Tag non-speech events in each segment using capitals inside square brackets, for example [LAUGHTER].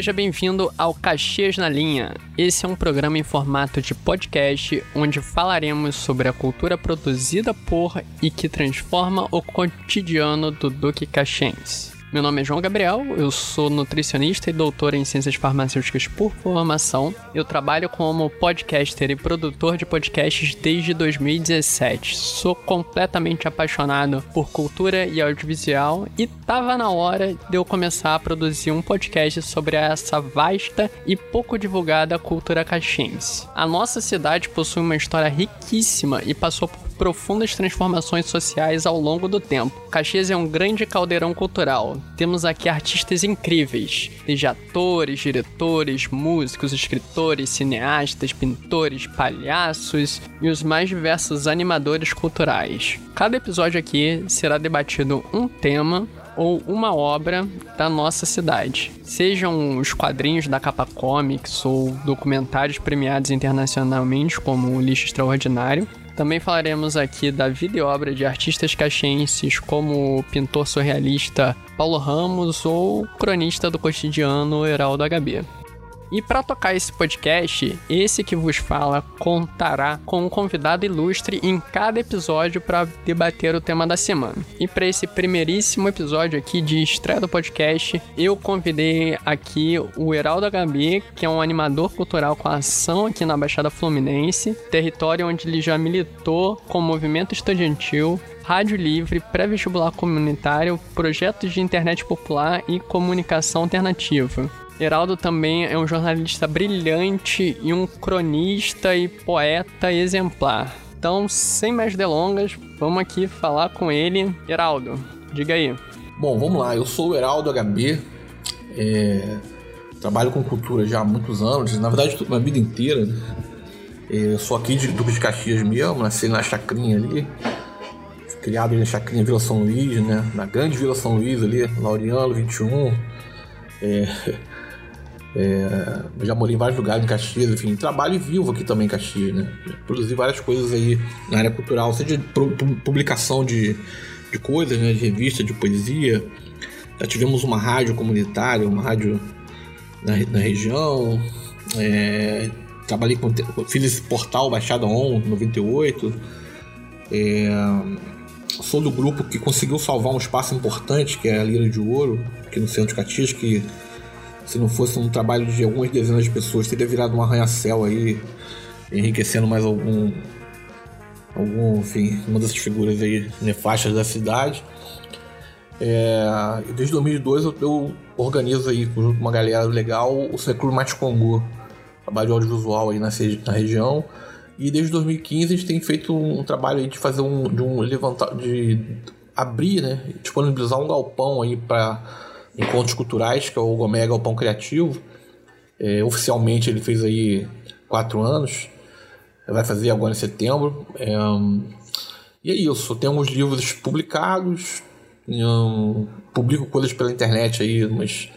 Seja bem-vindo ao Caxias na Linha. Esse é um programa em formato de podcast onde falaremos sobre a cultura produzida por e que transforma o cotidiano do Duque Caxiense. Meu nome é João Gabriel, eu sou nutricionista e doutor em ciências farmacêuticas por formação. Eu trabalho como podcaster e produtor de podcasts desde 2017. Sou completamente apaixonado por cultura e audiovisual e tava na hora de eu começar a produzir um podcast sobre essa vasta e pouco divulgada cultura caxiense. A nossa cidade possui uma história riquíssima e passou por profundas transformações sociais ao longo do tempo. Caxias é um grande caldeirão cultural. Temos aqui artistas incríveis, desde atores, diretores, músicos, escritores, cineastas, pintores, palhaços e os mais diversos animadores culturais. Cada episódio aqui será debatido um tema ou uma obra da nossa cidade. Sejam os quadrinhos da Capa Comics ou documentários premiados internacionalmente como O Lixo Extraordinário, também falaremos aqui da vida e obra de artistas caxienses como o pintor surrealista Paulo Ramos ou cronista do cotidiano Heraldo HB. E para tocar esse podcast, esse que vos fala contará com um convidado ilustre em cada episódio para debater o tema da semana. E para esse primeiríssimo episódio aqui de estreia do podcast, eu convidei aqui o Heraldo HB, que é um animador cultural com ação aqui na Baixada Fluminense, território onde ele já militou com o movimento estudantil, rádio livre, pré-vestibular comunitário, projetos de internet popular e comunicação alternativa. Heraldo também é um jornalista brilhante e um cronista e poeta exemplar. Então, sem mais delongas, vamos aqui falar com ele. Heraldo, diga aí. Bom, vamos lá. Eu sou o Heraldo HB. É... Trabalho com cultura já há muitos anos, na verdade, toda a vida inteira. É... Sou aqui de Duque de Caxias mesmo, nasci na Chacrinha ali. Criado na Chacrinha Vila São Luís, né? Na grande Vila São Luís ali, Laureano 21. [LAUGHS] É... É, já morei em vários lugares em Caxias, enfim, trabalho e vivo aqui também em Caxias, né? Produzi várias coisas aí na área cultural, seja de publicação de, de coisas, né? De revista, de poesia. Já tivemos uma rádio comunitária, uma rádio na, na região. É, trabalhei com. Fiz esse portal Baixada On 98. É, sou do grupo que conseguiu salvar um espaço importante, que é a Lira de Ouro, aqui no centro de Caxias, que se não fosse um trabalho de algumas dezenas de pessoas, teria virado um arranha-céu aí, enriquecendo mais algum. algum, enfim, uma dessas figuras aí nefastas da cidade. É, desde 2002 eu, eu, organizo aí, junto com uma galera legal, o Seclur Mate Congo, trabalho de audiovisual aí na, na região. E desde 2015 a gente tem feito um, trabalho de fazer um. de um levantar. de abrir, né? Disponibilizar um galpão aí para encontros culturais, que é o Gomega o Pão Criativo. É, oficialmente ele fez aí quatro anos, vai fazer agora em setembro. É, e é isso, temos livros publicados, um, publico coisas pela internet aí, umas,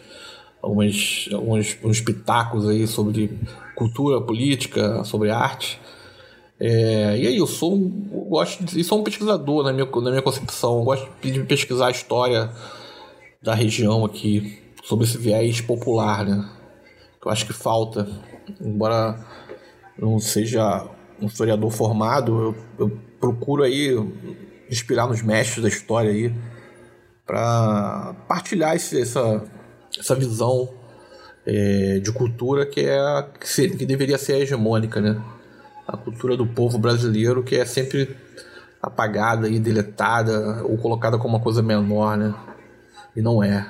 algumas, alguns, uns pitacos aí sobre cultura, política, sobre arte. É, e aí, eu sou um, gosto de, sou um pesquisador na minha, na minha concepção, eu gosto de pesquisar a história da região aqui sobre esse viés popular, né? Eu acho que falta, embora não seja um historiador formado, eu, eu procuro aí inspirar nos mestres da história aí para partilhar esse, essa, essa visão é, de cultura que é que, ser, que deveria ser hegemônica, né? A cultura do povo brasileiro que é sempre apagada e deletada ou colocada como uma coisa menor, né? e não é.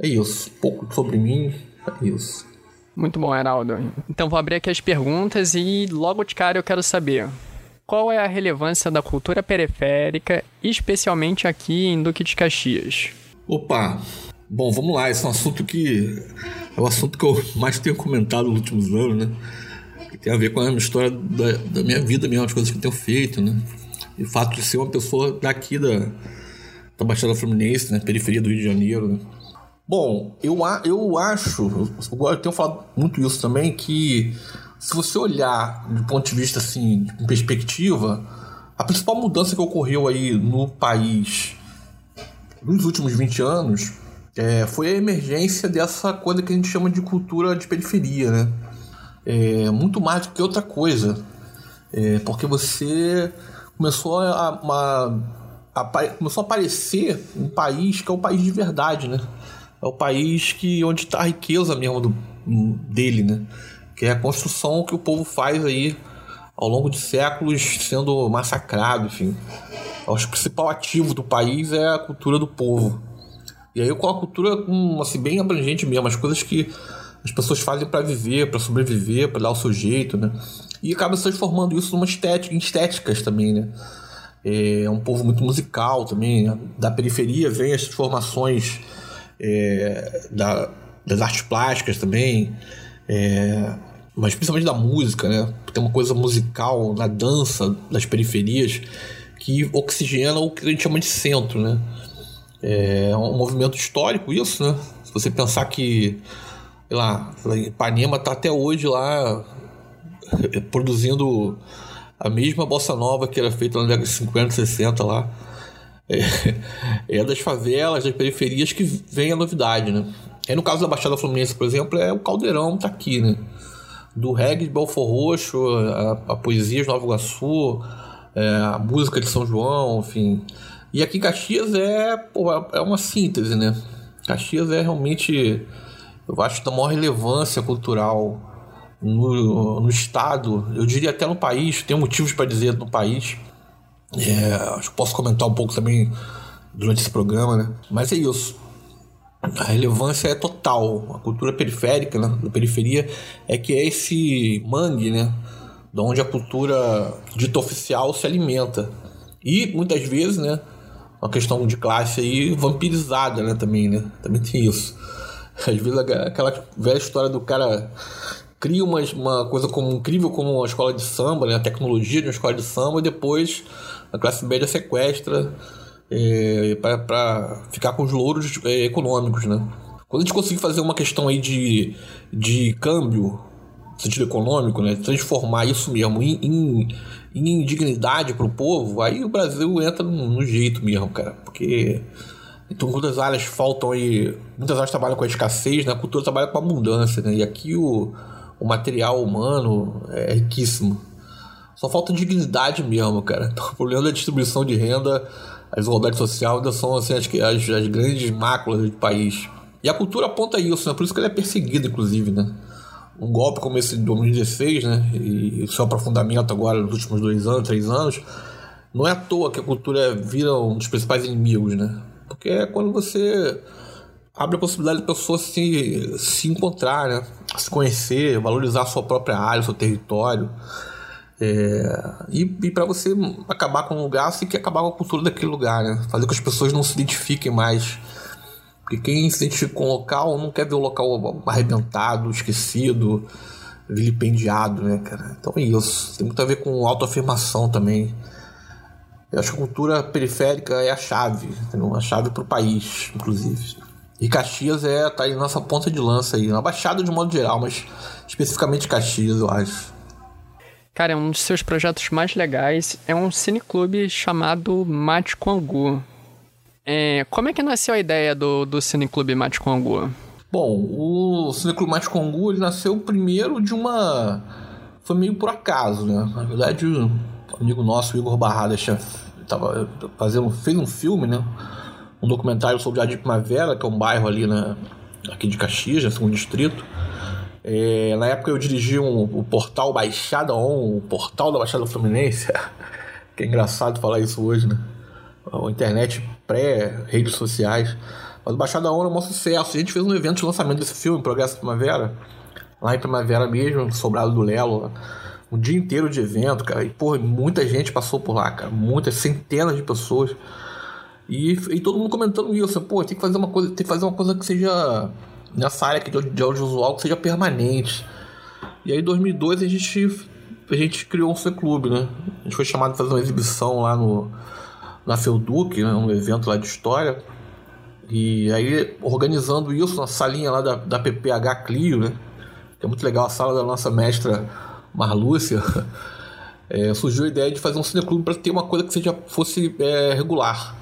É isso. Pouco sobre mim, é isso. Muito bom, Heraldo. Então vou abrir aqui as perguntas e logo de cara eu quero saber qual é a relevância da cultura periférica, especialmente aqui em Duque de Caxias? Opa! Bom, vamos lá, esse é um assunto que é o assunto que eu mais tenho comentado nos últimos anos, né? Tem a ver com a história da, da minha vida mesmo, as coisas que eu tenho feito, né? E o fato de ser uma pessoa daqui da, da Baixada Fluminense, né? Periferia do Rio de Janeiro, né? Bom, eu, eu acho, eu, tenho falado muito isso também, que se você olhar do ponto de vista assim, em perspectiva, a principal mudança que ocorreu aí no país nos últimos 20 anos é, foi a emergência dessa coisa que a gente chama de cultura de periferia, né? É, muito mais do que outra coisa. É, porque você começou a, a, a, começou a aparecer um país que é o país de verdade, né? É o país que onde está a riqueza mesmo do, dele, né? Que é a construção que o povo faz aí ao longo de séculos sendo massacrado, enfim. O principal ativo do país é a cultura do povo. E aí com a cultura assim, bem abrangente mesmo, as coisas que as pessoas fazem para viver, para sobreviver, para dar o seu jeito, né? E acaba se transformando isso numa estética, em estéticas também, né? É um povo muito musical também. Né? Da periferia vem as transformações é, da, das artes plásticas também, é, mas principalmente da música, né? Tem uma coisa musical na dança das periferias que oxigena o que a gente chama de centro, né? É um movimento histórico isso, né? Se você pensar que, lá, Ipanema está até hoje lá produzindo a mesma bossa nova que era feita na década de 50, 60 lá. É, [LAUGHS] é das favelas, das periferias que vem a novidade, né? Aí no caso da Baixada Fluminense, por exemplo, é o Caldeirão tá aqui, né? Do reggae de Belfor Roxo, a, a poesia de Nova Iguaçu, é, a música de São João, enfim. E aqui Caxias é, pô, é uma síntese, né? Caxias é realmente, eu acho, da maior relevância cultural no, no estado, eu diria até no país, tem motivos para dizer no país. É, posso comentar um pouco também durante esse programa, né? Mas é isso. A relevância é total. A cultura periférica, né? da periferia, é que é esse mangue, né? De onde a cultura dita oficial se alimenta. E muitas vezes, né? uma questão de classe aí vampirizada, né, também, né? Também tem isso. Às vezes aquela velha história do cara cria uma, uma coisa como incrível como uma escola de samba, né? A tecnologia de uma escola de samba e depois a classe média sequestra é, para ficar com os louros é, econômicos, né? Quando a gente conseguir fazer uma questão aí de, de câmbio, sentido econômico, né? Transformar isso mesmo em, em em indignidade pro povo, aí o Brasil entra no, no jeito mesmo, cara. Porque então, muitas áreas faltam aí. Muitas áreas trabalham com a escassez, né? A cultura trabalha com a abundância, né? E aqui o, o material humano é riquíssimo. Só falta dignidade mesmo, cara. [LAUGHS] Então, o problema da distribuição de renda, a desigualdade social ainda são assim, as, as, as grandes máculas do país. E a cultura aponta isso, né? Por isso que ele é perseguido, inclusive, né? um golpe como esse de 2016, né? E o seu aprofundamento agora nos últimos dois anos, três anos, não é à toa que a cultura vira um dos principais inimigos, né? Porque é quando você abre a possibilidade de pessoas se, se encontrar, né? se conhecer, valorizar a sua própria área, o seu território. É, e, e para você acabar com um lugar, você tem que acabar com a cultura daquele lugar, né? Fazer com que as pessoas não se identifiquem mais porque quem se identifica com o local não quer ver o local arrebentado, esquecido, vilipendiado, né, cara? Então é isso. Tem muito a ver com autoafirmação também. Eu acho que a cultura periférica é a chave, entendeu? a chave para o país, inclusive. E Caxias é tá aí nossa ponta de lança aí, na Baixada de modo geral, mas especificamente Caxias, eu acho. Cara, um dos seus projetos mais legais é um cineclube chamado Mate Congu. É, como é que nasceu a ideia do, do Cineclube Mate Congu? Bom, o Cineclube Mate Congu ele nasceu primeiro de uma. Foi meio por acaso, né? Na verdade, um amigo nosso, Igor Barrada, tava fazendo, fez um filme, né? Um documentário sobre Jardim Primavera, que é um bairro ali na, aqui de Caxias, né? segundo distrito. É, na época eu dirigi um, o portal Baixada On, o portal da Baixada Fluminense. [LAUGHS] que é engraçado falar isso hoje, né? a internet pré-redes sociais. Mas o Baixada ONU é um sucesso. A gente fez um evento de lançamento desse filme, Progresso Primavera, lá em Primavera mesmo, Sobrado do Lelo. Um dia inteiro de evento, cara. E, porra, muita gente passou por lá, cara. Muitas, centenas de pessoas. E, e todo mundo comentando isso. Pô, tem que fazer uma coisa, tem que fazer uma coisa que seja nessa área aqui de, de audiovisual que seja permanente. E aí, em 2002, a gente, a gente criou um C-Clube, né? A gente foi chamado para fazer uma exibição lá no, na Felduc, né, um evento lá de história. E aí, organizando isso na salinha lá da, da PPH Clio, né? Que é muito legal, a sala da nossa mestra Marlúcia. [LAUGHS] É, surgiu a ideia de fazer um cineclube para ter uma coisa que seja fosse é, regular.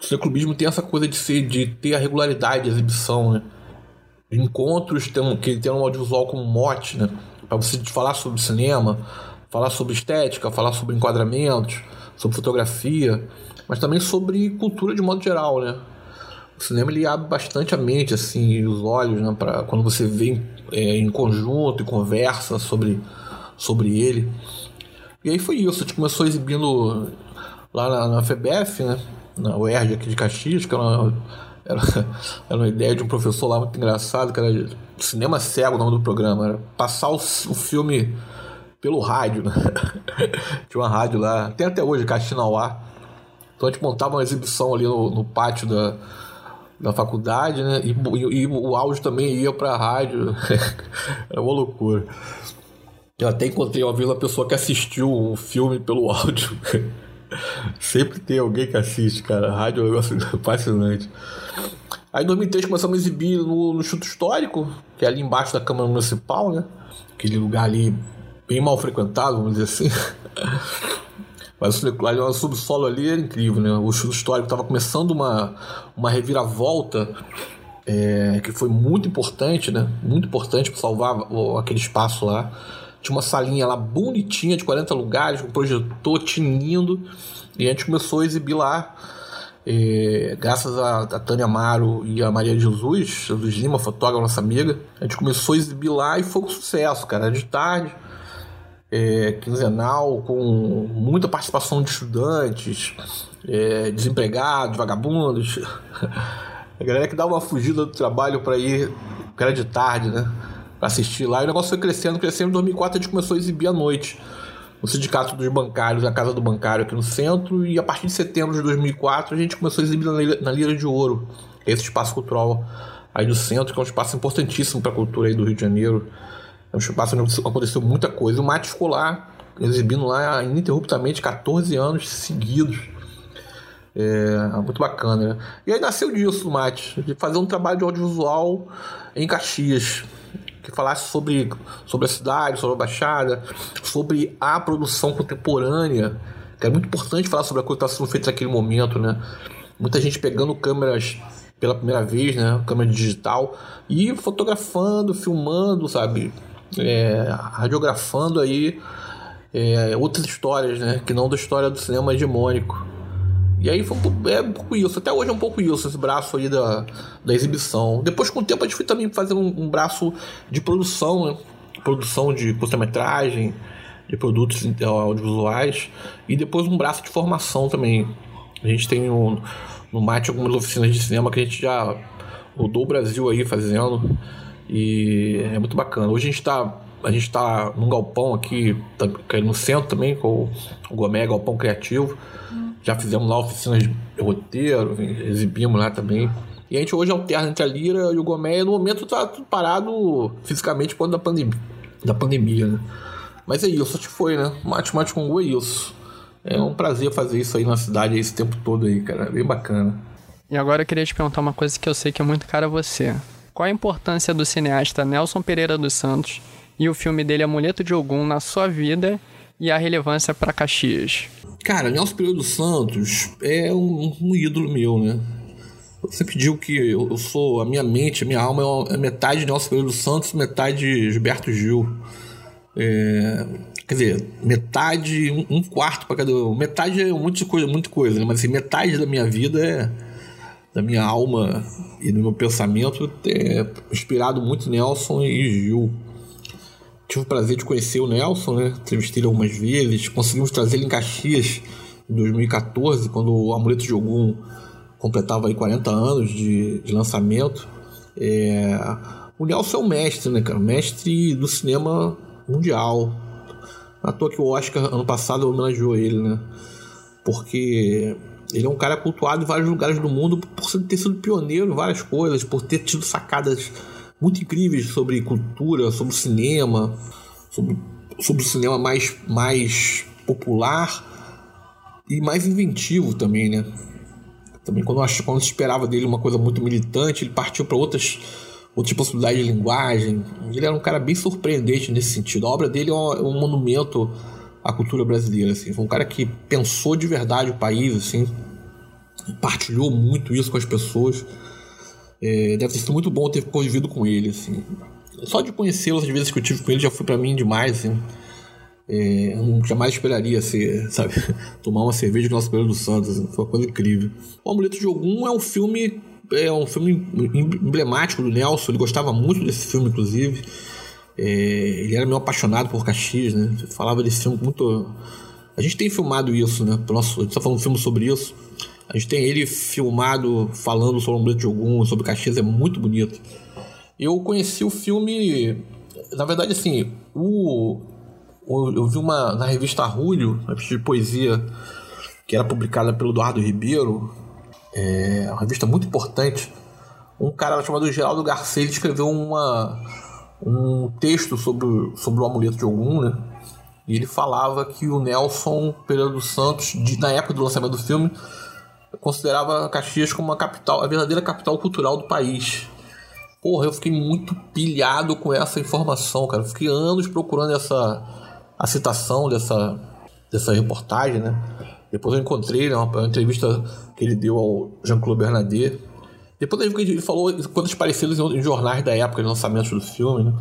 o cineclubismo tem essa coisa de ser, de ter a regularidade de exibição, né? Encontros tem, que tem um audiovisual como mote, né? Para você falar sobre cinema, falar sobre estética, falar sobre enquadramentos, sobre fotografia, mas também sobre cultura de modo geral, né? O cinema ele abre bastante a mente, assim, os olhos, né? Quando você vê é, em conjunto e conversa sobre, sobre ele. E aí foi isso, a gente começou exibindo lá na, na FBF, né? Na UERJ aqui de Caxias, que era uma, era, [LAUGHS] era uma ideia de um professor lá muito engraçado, que era Cinema Cego o nome do programa. Era passar o, o filme pelo rádio, né? [LAUGHS] Tinha uma rádio lá, tem até hoje, Caxinauá. Então a gente montava uma exibição ali no, no pátio da, da faculdade, né? E, e, e o áudio também ia pra rádio. [LAUGHS] Era uma loucura. Eu até encontrei uma vez uma pessoa que assistiu o filme pelo [LAUGHS] áudio. Sempre tem alguém que assiste, cara. Rádio é um negócio [LAUGHS] fascinante. Aí em 2003 começamos a exibir no, no Chuto Histórico, que é ali embaixo da Câmara Municipal, né? Aquele lugar ali bem mal frequentado, vamos dizer assim. [LAUGHS] Mas ali, o subsolo ali era incrível, né? O Chuto Histórico estava começando uma, uma reviravolta é, que foi muito importante, né? Muito importante para salvar aquele espaço lá. Tinha uma salinha lá bonitinha de 40 lugares, com um projetor tinindo. E a gente começou a exibir lá. É, graças a, a Tânia Amaro e a Maria Jesus, Jesus Lima, fotógrafa, nossa amiga, a gente começou a exibir lá e foi um sucesso, cara. De tarde, é, quinzenal, com muita participação de estudantes, é, desempregados, vagabundos. [LAUGHS] A galera que dava uma fugida do trabalho para ir, era de tarde, né? Assistir lá. E o negócio foi crescendo, crescendo. Em 2004 a gente começou a exibir à noite. No Sindicato dos Bancários, na Casa do Bancário aqui no centro. E a partir de setembro de 2004 a gente começou a exibir na Lira, na Lira de Ouro. Esse espaço cultural aí do centro, que é um espaço importantíssimo para a cultura aí do Rio de Janeiro. É um espaço onde aconteceu muita coisa. O Mate ficou lá, exibindo lá ininterruptamente 14 anos seguidos. É, muito bacana, né? E aí nasceu disso, Mate, de fazer um trabalho de audiovisual em Caxias, que falasse sobre, sobre a cidade, sobre a Baixada, sobre a produção contemporânea, que é muito importante falar sobre a coisa que está sendo feita naquele momento, né? Muita gente pegando câmeras pela primeira vez, né? Câmera digital e fotografando, filmando, sabe? É, radiografando aí é, outras histórias, né? Que não da história do cinema hegemônico. E aí foi um pouco, é um pouco isso. Até hoje é um pouco isso, esse braço aí da, da exibição. Depois, com o tempo, a gente foi também fazendo um, um braço de produção, né? Produção de curta-metragem, de produtos audiovisuais. E depois um braço de formação também. A gente tem um, no Mate algumas oficinas de cinema que a gente já rodou o Brasil aí fazendo. E é muito bacana. Hoje a gente está a gente está num galpão aqui, tá, no centro também, com o Gomé Galpão Criativo. Já fizemos lá oficinas de roteiro, exibimos lá também. E a gente hoje alterna entre a Lira e o Gomé. No momento tá tudo parado fisicamente por da pandemia, da pandemia, né? Mas é isso, acho que foi, né? Mate Mate com é isso. É um prazer fazer isso aí na cidade esse tempo todo aí, cara. Bem bacana. E agora eu queria te perguntar uma coisa que eu sei que é muito cara a você. Qual a importância do cineasta Nelson Pereira dos Santos e o filme dele Amuleto de Ogum na sua vida e a relevância para Caxias? Cara, Nelson Pereira dos Santos é um, um ídolo meu, né? Eu sempre digo que eu, eu, sou, a minha mente, a minha alma é, uma, é metade Nelson Pereira dos Santos, metade Gilberto Gil. É, quer dizer, metade, um, um quarto para cada um. Metade é muita coisa, muita coisa, né? Mas assim, metade da minha vida é da minha alma e do meu pensamento é inspirado muito Nelson e Gil. Tive o prazer de conhecer o Nelson, né? Entrevistei ele algumas vezes. Conseguimos trazer ele em Caxias em 2014, quando o Amuleto de Ogum completava aí 40 anos de, de lançamento. É... O Nelson é um mestre, né, cara? Mestre do cinema mundial. À toa que o Oscar, ano passado, homenageou ele, né? Porque ele é um cara cultuado em vários lugares do mundo por ter sido pioneiro em várias coisas, por ter tido sacadas muito incríveis sobre cultura, sobre cinema, sobre, sobre o cinema mais, mais popular e mais inventivo também, né? Também quando, eu, quando esperava dele uma coisa muito militante, ele partiu para outras outras possibilidades de linguagem. Ele era um cara bem surpreendente nesse sentido. A obra dele é um, é um monumento à cultura brasileira. Assim. Foi um cara que pensou de verdade o país, assim, partilhou muito isso com as pessoas. É, deve ter sido muito bom ter convivido com ele, assim. Só de conhecê-lo, as vezes que eu tive com ele, já foi para mim demais, assim. É, eu não jamais esperaria ser, [LAUGHS] sabe, tomar uma cerveja com o nosso Pedro dos Santos. Assim. Foi uma coisa incrível. O Amuleto de Ogum é um filme é um filme emblemático do Nelson. Ele gostava muito desse filme, inclusive. É, ele era meio apaixonado por Caxias, né? Falava desse filme muito. A gente tem filmado isso, né? Nosso, a gente tá falando um filme sobre isso. A gente tem ele filmado falando sobre o Amuleto de Ogum, sobre Caxias, é muito bonito. Eu conheci o filme. Na verdade, assim, o, eu vi uma na revista Arrulho, uma revista de poesia, que era publicada pelo Eduardo Ribeiro, é uma revista muito importante. Um cara chamado Geraldo Garcês escreveu uma, um texto sobre, sobre o amuleto de Ogum, né? E ele falava que o Nelson Pereira dos Santos, de, na época do lançamento do filme, considerava Caxias como a capital, a verdadeira capital cultural do país. Porra, eu fiquei muito pilhado com essa informação, cara. Eu fiquei anos procurando essa a citação dessa, dessa reportagem, né? Depois eu encontrei né, uma, uma entrevista que ele deu ao Jean-Claude Bernadette. Depois ele falou coisas parecidas em, jornais da época, de lançamento do filme, né?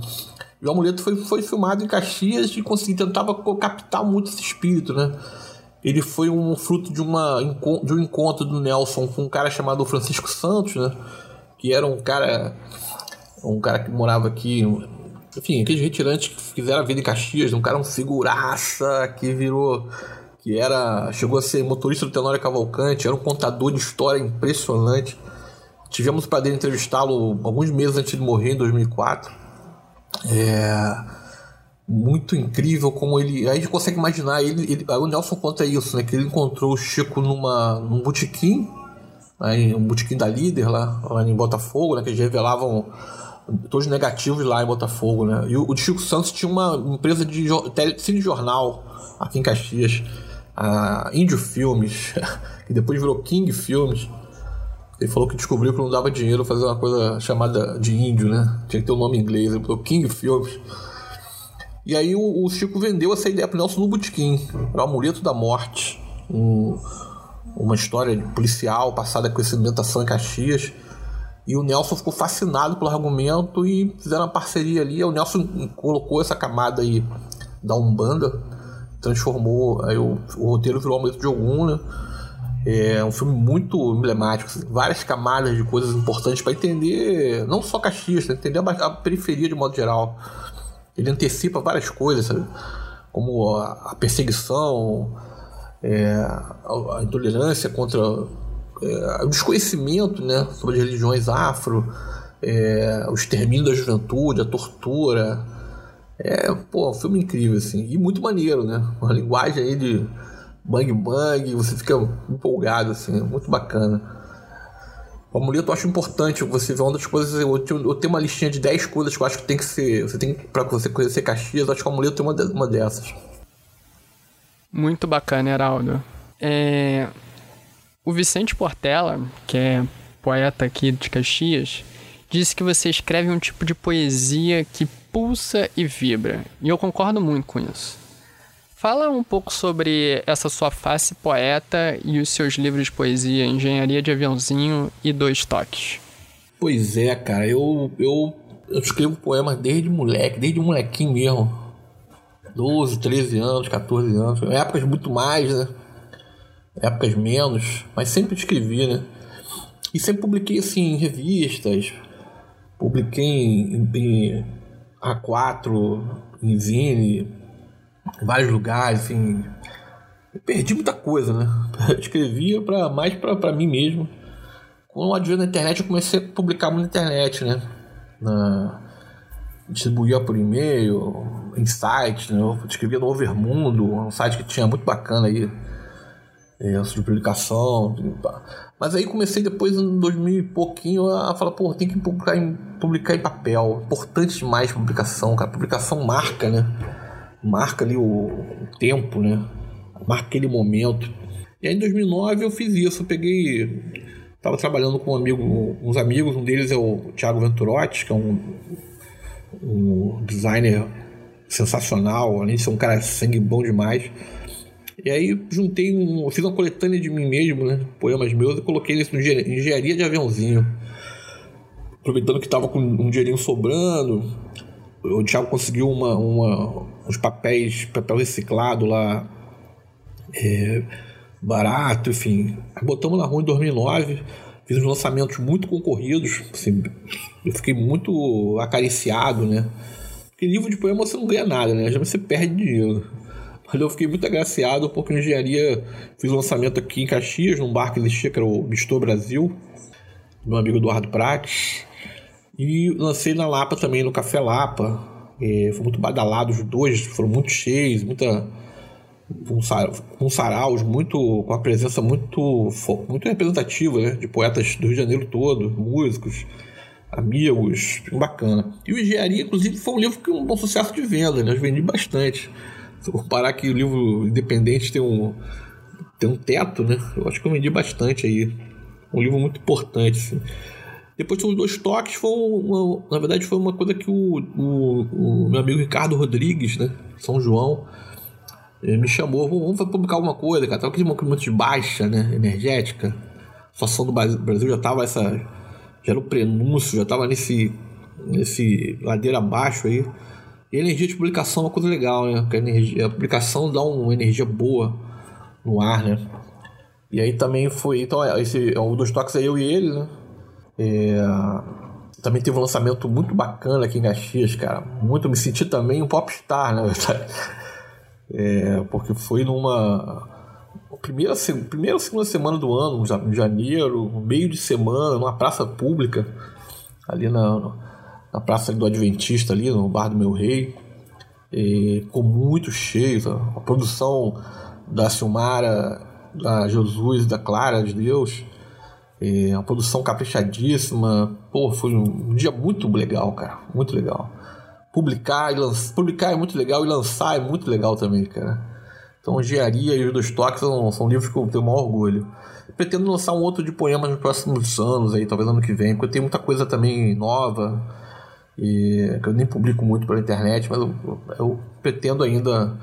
E o Amuleto foi, foi filmado em Caxias e consegui, tentava captar muito esse espírito, né? Ele foi um fruto de, uma, de um encontro do Nelson com um cara chamado Francisco Santos, né? Que era um cara um cara que morava aqui, enfim, aqueles retirantes que fizeram a vida em Caxias, um cara um figuraça que virou que era chegou a ser motorista do Tenório Cavalcante, era um contador de história impressionante. Tivemos o prazer de entrevistá-lo alguns meses antes de morrer, em 2004. É muito incrível como ele. Aí a gente consegue imaginar ele. ele o Nelson conta isso, né? Que ele encontrou o Chico numa, num botequim, né, um botequim da líder lá, lá em Botafogo, né? Que eles revelavam todos negativos lá em Botafogo, né? E o, o Chico Santos tinha uma empresa de cine jornal aqui em Caxias a Índio Filmes, [LAUGHS] que depois virou King Filmes. Ele falou que descobriu que não dava dinheiro fazer uma coisa chamada de índio, né? Tinha que ter um nome em inglês. Ele falou King Filmes. E aí o, o Chico vendeu essa ideia pro Nelson no Botequim. Era o Amuleto da Morte. Um, uma história policial passada com essa ambientação em Caxias. E o Nelson ficou fascinado pelo argumento e fizeram uma parceria ali. O Nelson colocou essa camada aí da Umbanda transformou. Aí o, o roteiro virou Amuleto de Ogum, né? É um filme muito emblemático, assim, várias camadas de coisas importantes para entender, não só Caxias, para entender a, periferia de modo geral. Ele antecipa várias coisas, sabe? como a, perseguição, é, a, a, intolerância contra é, o desconhecimento né, sobre as religiões afro, é, o extermínio da juventude, a tortura, é, pô, um filme incrível, assim. E muito maneiro, né? Uma linguagem aí de bang bang, você fica empolgado, assim. Muito bacana. O amuleto eu acho importante você ver uma das coisas. Eu tenho, uma listinha de 10 coisas que eu acho que tem que ser. Você tem pra você conhecer Caxias, eu acho que o amuleto é uma, uma dessas. Muito bacana, Heraldo. É... O Vicente Portela, que é poeta aqui de Caxias, disse que você escreve um tipo de poesia que pulsa e vibra. E eu concordo muito com isso. Fala um pouco sobre essa sua face poeta e os seus livros de poesia Engenharia de Aviãozinho e Dois Toques. Pois é, cara, eu, eu, eu escrevo poemas desde moleque, desde molequinho mesmo. 12, 13 anos, 14 anos. Épocas muito mais, né? Épocas menos, mas sempre escrevi, né? E sempre publiquei assim em revistas, publiquei em, em a4, em Zine, vários lugares, assim. Eu perdi muita coisa, né? Eu [LAUGHS] escrevia pra, mais para mim mesmo. Quando eu advento na internet, eu comecei a publicar muito na internet, né? Na, distribuía por e-mail, em site, né? Eu escrevia no Overmundo, um site que tinha muito bacana aí, é, publicação. Mas aí comecei depois, em 2000 e pouquinho, a falar, pô, tem que publicar em, publicar em papel. Importante demais publicação, cara. Publicação marca, né? Marca ali o, tempo, né? Marca aquele momento. E aí em 2009 eu fiz isso. Eu peguei. Tava trabalhando com um amigo, uns amigos, um deles é o Thiago Venturotti, que é um, um designer sensacional, além de ser um cara sangue bom demais. E aí juntei um. Fiz uma coletânea de mim mesmo, né? Poemas meus e coloquei isso no engenharia de aviãozinho. Aproveitando que tava com um dinheirinho sobrando. O Thiago conseguiu uma, uma, uns papéis, papel reciclado lá. É, barato, enfim. Botamos na rua em 2009. Fiz uns lançamentos muito concorridos. Assim, eu fiquei muito acariciado, né? Porque livro de poema você não ganha nada, né? Já você perde dinheiro. Mas eu fiquei muito agraciado porque em engenharia fiz um lançamento aqui em Caxias, num bar que existia, que era o Bistô Brasil, meu amigo Eduardo Prates. E lancei na Lapa também, no Café Lapa. É, foi muito badalado, os dois foram muito cheios, muita. Com, com saraus, muito, com a presença muito, muito representativa né, de poetas do Rio de Janeiro todo, músicos, amigos, bacana. E o Engenharia, inclusive, foi um livro que um bom sucesso de venda, né? Eu vendi bastante. Se eu comparar que o livro independente tem um, tem um teto, né? Eu acho que eu vendi bastante aí. Um livro muito importante, assim. Depois de uns dois toques, foi uma, na verdade foi uma coisa que o, o, o meu amigo Ricardo Rodrigues, né? São João, me chamou, vamos publicar alguma coisa, cara. Tava aquele momento de baixa, né? Energética. A situação do Brasil já tava essa. Já era o prenúncio, já tava nesse. nesse ladeira abaixo aí. E energia de publicação é uma coisa legal, né? Porque a, energia, a publicação dá uma energia boa no ar, né? E aí também foi. Então, é, esse é um dos toques é eu e ele, né? É, também teve um lançamento muito bacana aqui em Caxias, cara. Muito, me senti também um popstar, na verdade. É, porque foi numa. Primeira, primeira segunda semana do ano, em janeiro, meio de semana, numa praça pública, ali na, na Praça do Adventista, ali no Bar do Meu Rei. E ficou muito cheio. Tá? A produção da Silmara, da Jesus da Clara de Deus. É uma produção caprichadíssima. Pô, foi um dia muito legal, cara. Muito legal. Publicar, e lançar, publicar é muito legal e lançar é muito legal também, cara. Então, Engenharia e os dois toques são, são livros que eu tenho o maior orgulho. Pretendo lançar um outro de poemas nos próximos anos, aí, talvez ano que vem, porque tem muita coisa também nova e que eu nem publico muito pela internet, mas eu, eu, pretendo ainda.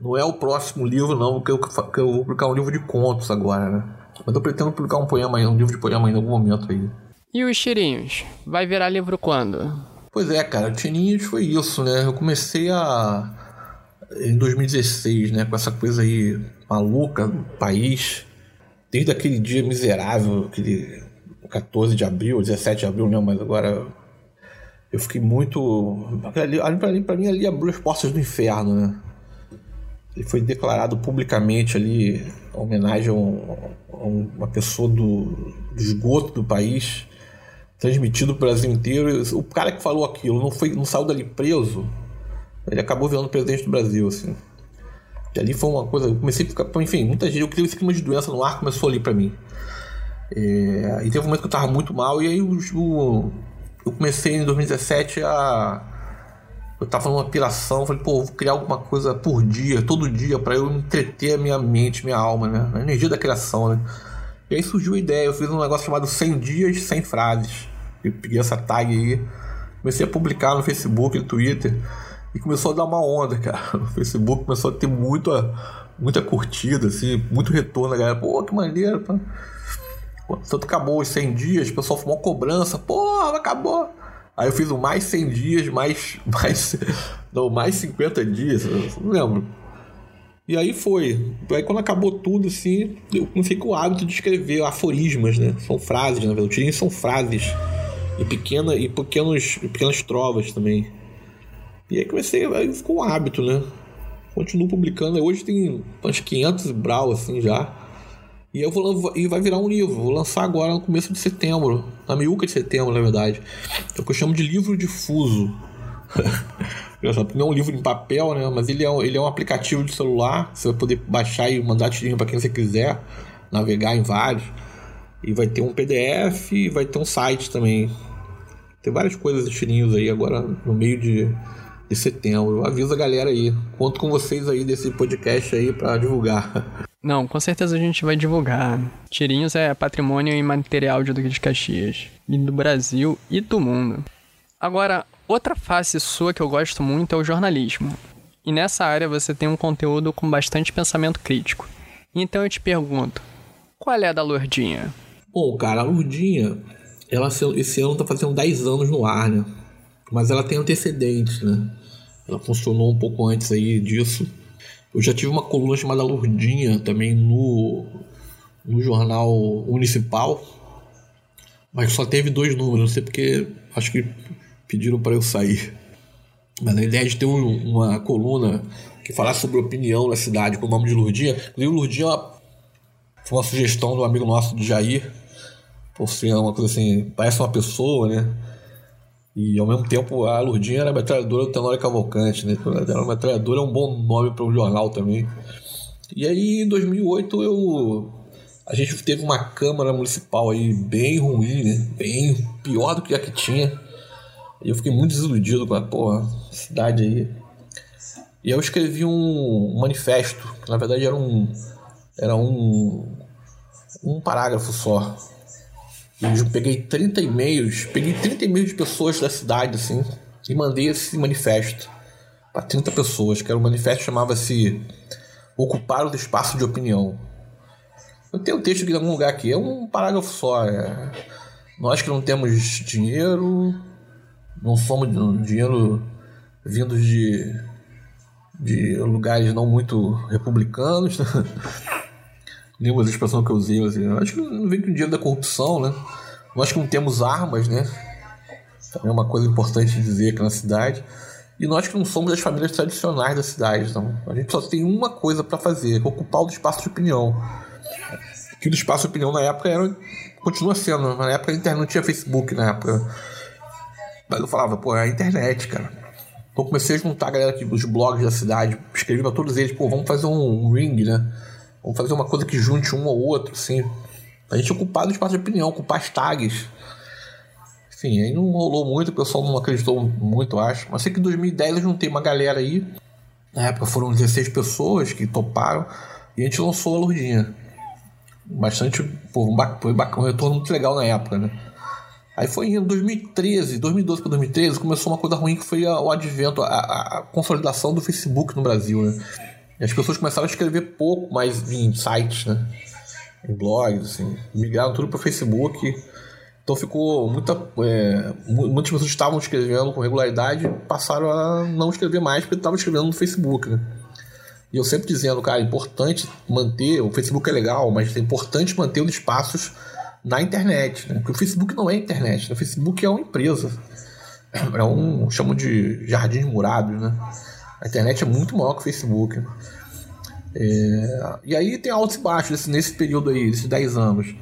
Não é o próximo livro, não, porque eu, que eu vou publicar um livro de contos agora, né? Mas eu pretendo publicar um poema um livro de poema em algum momento aí. E os tirinhos? Vai virar livro quando? Pois é, cara, tirinhos foi isso, né? Eu comecei a. em 2016, né? Com essa coisa aí maluca do país. Desde aquele dia miserável, aquele 14 de abril, 17 de abril, não, mas agora eu fiquei muito. Ali, ali pra mim, ali abriu as portas do inferno, né? Ele foi declarado publicamente ali, em homenagem a, um, a uma pessoa do, do, esgoto do país, transmitido para o Brasil inteiro. O cara que falou aquilo não, foi, não saiu dali preso, ele acabou virando presidente do Brasil, assim. E ali foi uma coisa. Eu comecei a ficar. Enfim, muita gente. Eu criei esse clima de doença no ar começou ali para mim. É, e teve um momento que eu tava muito mal, e aí o eu comecei em 2017 a. Eu tava numa piração, falei, pô, vou criar alguma coisa por dia, todo dia, para eu entreter a minha mente, minha alma, né? A energia da criação, né? E aí surgiu a ideia, eu fiz um negócio chamado 100 dias, 100 frases. Eu peguei essa tag aí, comecei a publicar no Facebook, no Twitter, e começou a dar uma onda, cara. [LAUGHS] No Facebook começou a ter muita, muita curtida, assim, muito retorno, a galera, pô, que maneiro, pô. Tanto acabou os 100 dias, o pessoal fumou cobrança. Porra, acabou. Aí eu fiz o mais 100 dias, mais. [LAUGHS] mais não, mais 50 dias, não lembro. E aí foi. Aí quando acabou tudo, assim, eu comecei com o hábito de escrever aforismas, né? São frases, na verdade. O são frases. E, pequena, e pequenos, pequenas trovas também. E aí comecei, aí ficou um hábito, né? Continuo publicando. Hoje tem uns 500 brau, assim, já. E eu vou e vai virar um livro. Vou lançar agora no começo de setembro, na miúca de setembro, na verdade. É o que eu chamo de livro difuso. [LAUGHS] não é um livro em papel, né? Mas ele é, um, ele é um aplicativo de celular. Você vai poder baixar e mandar tirinho para quem você quiser, navegar em vários. E vai ter um PDF e vai ter um site também. Tem várias coisas tirinhos aí agora no meio de, de setembro. Avisa a galera aí. Conto com vocês aí desse podcast aí para divulgar. [LAUGHS] Não, com certeza a gente vai divulgar. Tirinhos é patrimônio imaterial de Duque de Caxias, e do Brasil e do mundo. Agora, outra face sua que eu gosto muito é o jornalismo. e nessa área você tem um conteúdo com bastante pensamento crítico. Então eu te pergunto, qual é a da Lourdinha? Bom, cara, a Lourdinha, ela esse ano tá fazendo 10 anos no ar, né? Mas ela tem antecedentes, né? Ela funcionou um pouco antes aí disso. Eu já tive uma coluna chamada Lourdinha também no, no jornal municipal, mas só teve dois números, não sei porque acho que pediram para eu sair. Mas a ideia de ter um, uma coluna que falasse sobre opinião na cidade com o nome de Lourdinha. Inclusive, Lourdinha é foi uma sugestão do amigo nosso, do Jair, por ser uma coisa assim, parece uma pessoa, né? E ao mesmo tempo a Lourdinha era a metralhadora do Tenório Cavalcante, né? A metralhadora é um bom nome para um jornal também. E aí em 2008 eu a gente teve uma câmara municipal aí bem ruim, né? Bem pior do que a que tinha. E eu fiquei muito desiludido com a porra, cidade aí. E eu escrevi um, manifesto, que na verdade era um. Era um. um parágrafo só. Eu peguei 30 e-mails, peguei 30 e-mails de pessoas da cidade, assim, e mandei esse manifesto para 30 pessoas, que era um manifesto chamava-se Ocupar o Espaço de Opinião. Eu tenho um texto aqui em algum lugar aqui, é um parágrafo só. É... Nós que não temos dinheiro, não somos dinheiro vindos de, de lugares não muito republicanos. [LAUGHS] Lembra a expressão que eu usei? Assim, acho que não vem com o dinheiro da corrupção, né? Nós que não temos armas, né? Também é uma coisa importante dizer aqui na cidade. E nós que não somos das famílias tradicionais da cidade. Então, a gente só tem uma coisa para fazer: ocupar o espaço de opinião. Que o espaço de opinião na época era. Continua sendo. Na época a internet não tinha Facebook na época. Mas eu falava, pô, é a internet, cara. Então comecei a juntar a galera aqui dos blogs da cidade, escrevi pra todos eles, pô, vamos fazer um, um ring, né? Vamos fazer uma coisa que junte um ou outro, assim. A gente ocupar o espaço de opinião, ocupar as tags. Enfim, aí não rolou muito, o pessoal não acreditou muito, acho. Mas sei que em 2010 eu juntei uma galera aí. Na época foram 16 pessoas que toparam. E a gente lançou a Lourdinha. Bastante, pô, foi bacana, um retorno muito legal na época, né? Aí foi em 2013, 2012 para 2013, começou uma coisa ruim que foi o advento, a, a, consolidação do Facebook no Brasil, né? E as pessoas começaram a escrever pouco mais em sites, né? Em blogs, assim. Migraram tudo para Facebook. Então ficou muita. É, muitas pessoas estavam escrevendo com regularidade passaram a não escrever mais porque estavam escrevendo no Facebook, né? E eu sempre dizendo, cara, é importante manter. O Facebook é legal, mas é importante manter os espaços na internet, né? Porque o Facebook não é internet, né? o Facebook é uma empresa. É um, chamam de jardins murados, né? A internet é muito maior que o Facebook. É, e aí tem altos e baixos nesse, nesse período aí, esses 10 anos.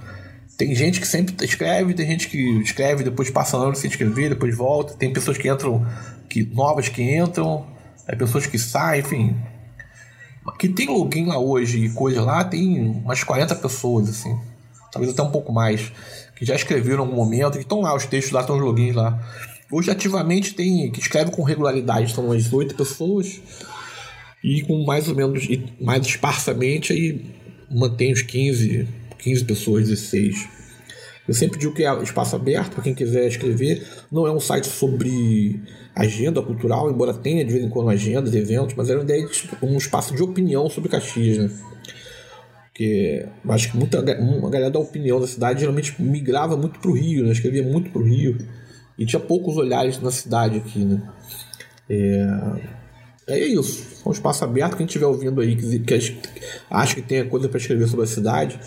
Tem gente que sempre escreve, tem gente que escreve, depois passa anos sem escrever, depois volta. Tem pessoas que entram, que novas que entram, é pessoas que saem, enfim. Que tem login lá hoje e coisa lá, tem umas 40 pessoas, assim talvez até um pouco mais, que já escreveram em algum momento, que estão lá, os textos lá, estão os logins lá. Hoje, ativamente, tem que escreve com regularidade, são umas oito pessoas, e com mais ou menos, mais esparsamente, aí mantém os 15, 15 pessoas, 16. Eu sempre digo que é espaço aberto para quem quiser escrever. Não é um site sobre agenda cultural, embora tenha de vez em quando agendas, eventos, mas era uma ideia de um espaço de opinião sobre Caxias, né? Porque acho que muita uma galera da opinião da cidade geralmente migrava muito para o Rio, né? escrevia muito para o Rio. E tinha poucos olhares na cidade aqui, né? É, é isso. É um espaço aberto. Quem estiver ouvindo aí, que, que acha que tem coisa para escrever sobre a cidade,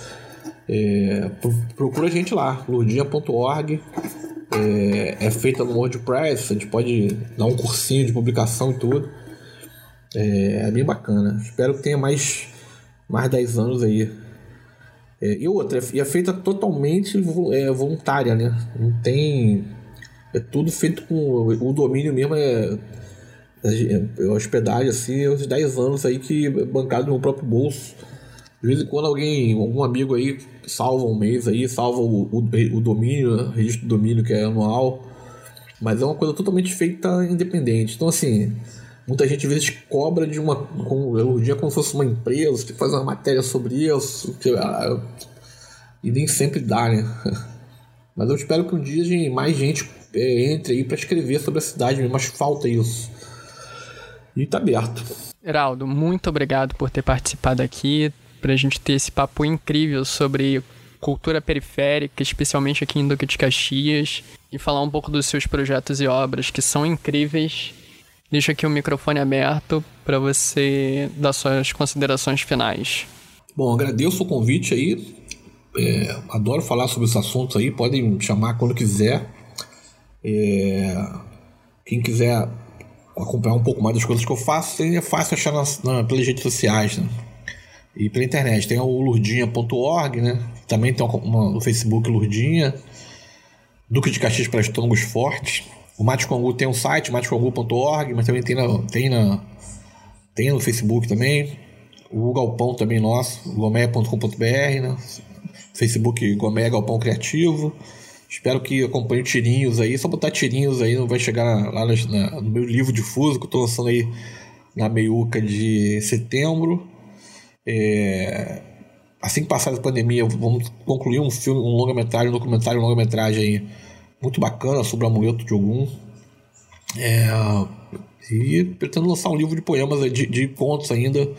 é, procura a gente lá, lurdinha.org. É, é, feita no WordPress, a gente pode dar um cursinho de publicação e tudo. É, é bem bacana. Espero que tenha mais mais 10 anos aí. É, e outra, e é feita totalmente é, voluntária, né? Não tem. É tudo feito com. O domínio mesmo é. É, é hospedagem assim, uns 10 anos aí que é bancado no próprio bolso. De vez em quando alguém, algum amigo aí salva um mês aí, salva o, o, o domínio, o registro do domínio que é anual. Mas é uma coisa totalmente feita independente. Então assim, Muita gente às vezes cobra de uma. Com, eu dia como se fosse uma empresa, que faz uma matéria sobre isso. Que, ah, e nem sempre dá, né? [LAUGHS] Mas eu espero que um dia mais gente é, entre aí para escrever sobre a cidade, mas falta isso. E tá aberto. Heraldo, muito obrigado por ter participado aqui, pra gente ter esse papo incrível sobre cultura periférica, especialmente aqui em Duque de Caxias, e falar um pouco dos seus projetos e obras que são incríveis. Deixo aqui o microfone aberto para você dar suas considerações finais. Bom, agradeço o convite aí. É, adoro falar sobre esses assuntos aí. Podem me chamar quando quiser. É, quem quiser acompanhar um pouco mais das coisas que eu faço, é fácil achar nas, na, pelas redes sociais né? e pela internet. Tem o lurdinha.org, né? Também tem uma, no Facebook Lurdinha. Duque de Caxias para Estômagos Fortes. O Mate Congu tem um site, matecongu.org, mas também tem, na, tem, na, tem no Facebook também. O Galpão também nosso, gomé.com.br, né? Facebook Gomé Galpão Criativo. Espero que acompanhe tirinhos aí. Só botar tirinhos aí, não vai chegar lá na, no meu livro difuso que eu tô lançando aí na meiuca de setembro. É... Assim que passar a pandemia, vamos concluir um filme, um longa-metragem, um documentário, um longa-metragem aí muito bacana sobre o amuleto de Ogum. É... E pretendo lançar um livro de poemas, de, de contos ainda.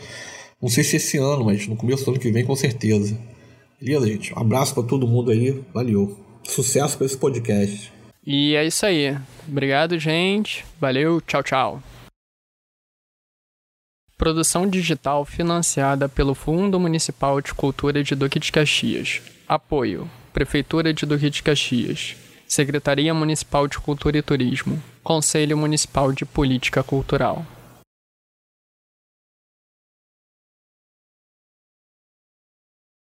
Não sei se esse ano, mas no começo do ano que vem, com certeza. Beleza, gente? Um abraço para todo mundo aí. Valeu. Sucesso para esse podcast. E é isso aí. Obrigado, gente. Valeu. Tchau, tchau. Produção digital financiada pelo Fundo Municipal de Cultura de Duque de Caxias. Apoio: Prefeitura de Duque de Caxias. Secretaria Municipal de Cultura e Turismo. Conselho Municipal de Política Cultural.